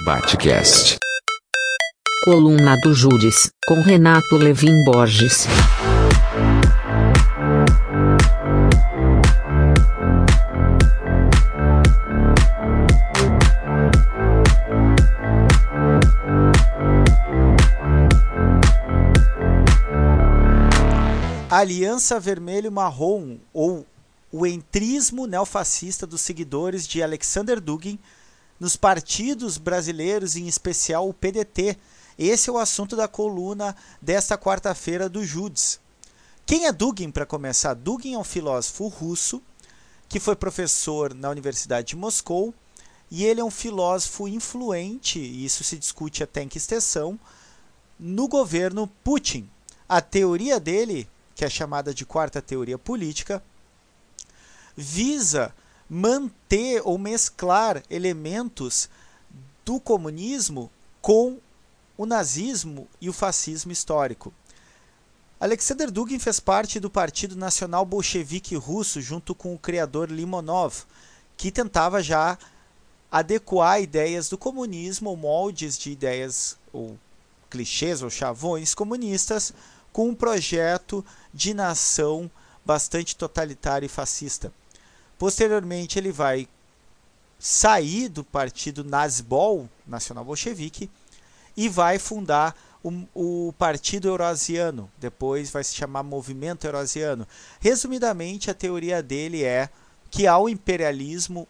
Batcast. Coluna do Júris, com Renato Levin Borges. Aliança Vermelho-Marrom, ou o entrismo neofascista dos seguidores de Alexander Dugin nos partidos brasileiros, em especial o PDT. Esse é o assunto da coluna desta quarta-feira do Judes. Quem é Dugin, para começar? Dugin é um filósofo russo que foi professor na Universidade de Moscou e ele é um filósofo influente, e isso se discute até em que extensão, no governo Putin. A teoria dele, que é chamada de quarta teoria política, visa manter ou mesclar elementos do comunismo com o nazismo e o fascismo histórico. Alexander Dugin fez parte do Partido Nacional Bolchevique Russo junto com o criador Limonov, que tentava já adequar ideias do comunismo ou moldes de ideias ou clichês ou chavões comunistas com um projeto de nação bastante totalitário e fascista. Posteriormente, ele vai sair do partido Nazbol, Nacional Bolchevique, e vai fundar o, o, Partido Eurasiano. Depois vai se chamar Movimento Eurasiano. Resumidamente, a teoria dele é que há o imperialismo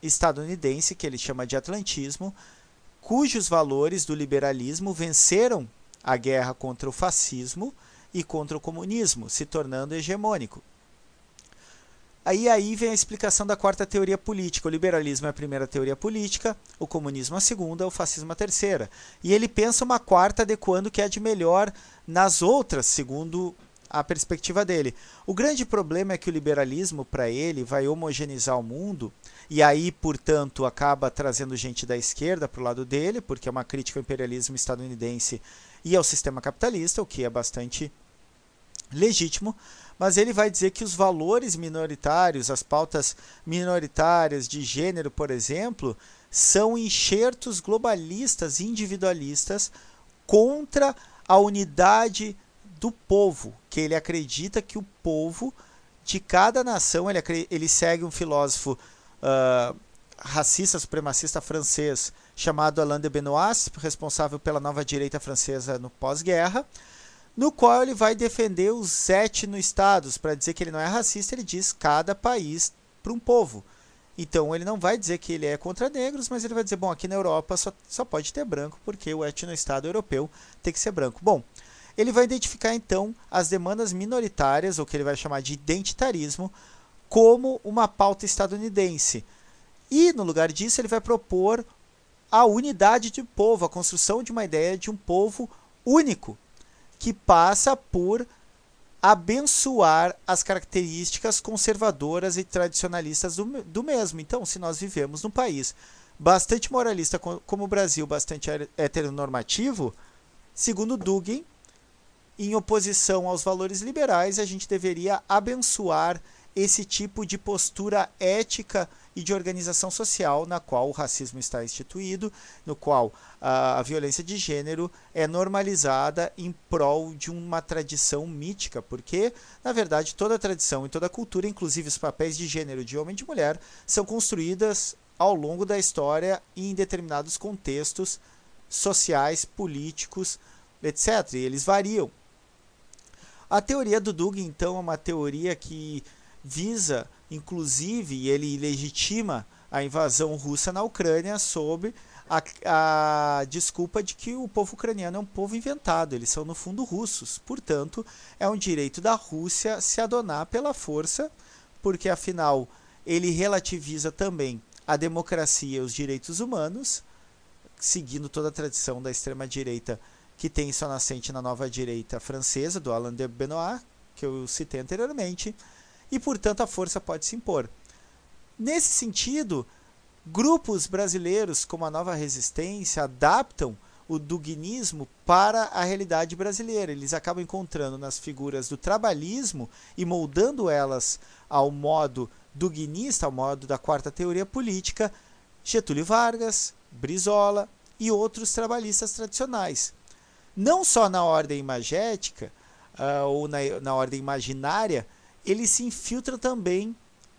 estadunidense, que ele chama de atlantismo, cujos valores do liberalismo venceram a guerra contra o fascismo e contra o comunismo, se tornando hegemônico. Aí, aí vem a explicação da quarta teoria política. O liberalismo é a primeira teoria política, o comunismo a segunda, o fascismo a terceira. E ele pensa uma quarta adequando o que é de melhor nas outras, segundo a perspectiva dele. O grande problema é que o liberalismo, para ele, vai homogeneizar o mundo e aí, portanto, acaba trazendo gente da esquerda para o lado dele, porque é uma crítica ao imperialismo estadunidense e ao sistema capitalista, o que é bastante legítimo mas ele vai dizer que os valores minoritários, as pautas minoritárias de gênero, por exemplo, são enxertos globalistas, individualistas contra a unidade do povo, que ele acredita que o povo de cada nação, ele, ele segue um filósofo uh, racista, supremacista francês, chamado Alain de Benoist, responsável pela nova direita francesa no pós-guerra, no qual ele vai defender os etno-estados. Para dizer que ele não é racista, ele diz cada país para um povo. Então ele não vai dizer que ele é contra negros, mas ele vai dizer, bom, aqui na Europa só, só pode ter branco, porque o etno-estado europeu tem que ser branco. Bom, ele vai identificar então as demandas minoritárias, ou que ele vai chamar de identitarismo, como uma pauta estadunidense. E no lugar disso, ele vai propor a unidade de povo, a construção de uma ideia de um povo único, que passa por abençoar as características conservadoras e tradicionalistas do, do mesmo. Então, se nós vivemos num país bastante moralista como o Brasil, bastante heteronormativo, segundo Dugin, em oposição aos valores liberais, a gente deveria abençoar esse tipo de postura ética e de organização social na qual o racismo está instituído, no qual a, violência de gênero é normalizada em prol de uma tradição mítica, porque, na verdade, toda tradição e toda cultura, inclusive os papéis de gênero de homem e de mulher, são construídas ao longo da história em determinados contextos sociais, políticos, etc. E eles variam. A teoria do Dugin, então, é uma teoria que visa inclusive, ele legitima a invasão russa na Ucrânia sob a, a, desculpa de que o povo ucraniano é um povo inventado, eles são no fundo russos, portanto, é um direito da Rússia se adonar pela força, porque afinal ele relativiza também a democracia e os direitos humanos, seguindo toda a tradição da extrema-direita que tem sua nascente na nova direita francesa, do Alain de Benoit, que eu citei anteriormente e, portanto, a força pode se impor. Nesse sentido, grupos brasileiros como a Nova Resistência adaptam o duguinismo para a realidade brasileira. Eles acabam encontrando nas figuras do trabalhismo e moldando elas ao modo duguinista, ao modo da quarta teoria política, Getúlio Vargas, Brizola, e outros trabalhistas tradicionais. Não só na ordem imagética uh, ou na, na ordem imaginária, ele se infiltra também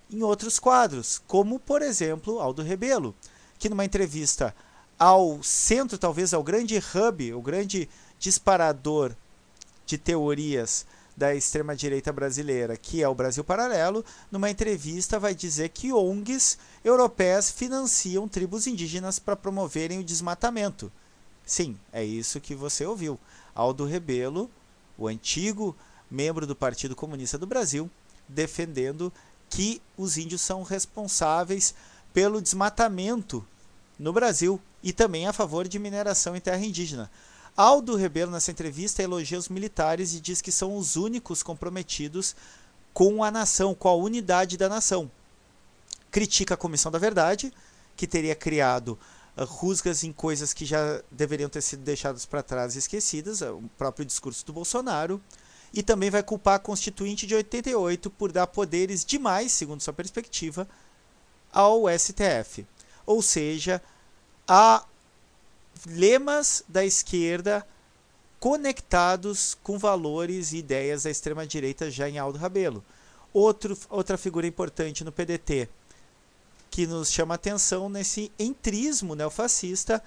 em outros quadros, como por exemplo Aldo Rebelo, que numa entrevista ao centro, talvez ao grande hub, o grande disparador de teorias da extrema-direita brasileira, que é o Brasil Paralelo, numa entrevista vai dizer que ONGs europeias financiam tribos indígenas para promoverem o desmatamento. Sim, é isso que você ouviu. Aldo Rebelo, o antigo membro do Partido Comunista do Brasil, defendendo que os índios são responsáveis pelo desmatamento no Brasil e também a favor de mineração em terra indígena. Aldo Rebelo, nessa entrevista, elogia os militares e diz que são os únicos comprometidos com a nação, com a unidade da nação. Critica a Comissão da Verdade, que teria criado uh, rusgas em coisas que já deveriam ter sido deixadas para trás e esquecidas, uh, o próprio discurso do Bolsonaro, e também vai culpar a Constituinte de 88 por dar poderes demais, segundo sua perspectiva, ao STF. Ou seja, a lemas da esquerda conectados com valores e ideias da extrema-direita já em Aldo Rabelo. Outro, outra figura importante no PDT que nos chama atenção nesse entrismo neofascista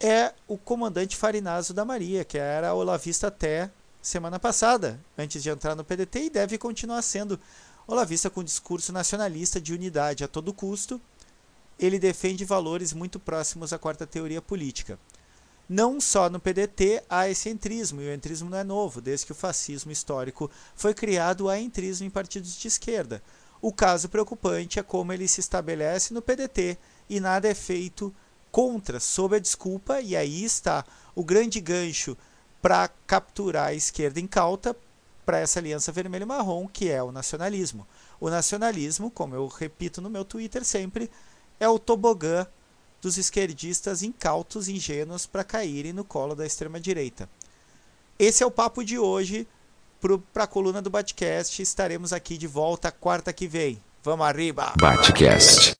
é o comandante Farinazo da Maria, que era olavista até semana passada, antes de entrar no PDT, e deve continuar sendo olavista com discurso nacionalista de unidade a todo custo. Ele defende valores muito próximos à quarta teoria política. Não só no PDT há esse entrismo, e o entrismo não é novo, desde que o fascismo histórico foi criado, há entrismo em partidos de esquerda. O caso preocupante é como ele se estabelece no PDT e nada é feito contra, sob a desculpa, e aí está o grande gancho para capturar a esquerda incauta para essa aliança vermelho marrom, que é o nacionalismo. O nacionalismo, como eu repito no meu Twitter sempre, é o tobogã dos esquerdistas incautos ingênuos para caírem no colo da extrema-direita. Esse é o papo de hoje para a coluna do Batcast. Estaremos aqui de volta quarta que vem. Vamos arriba! Batcast.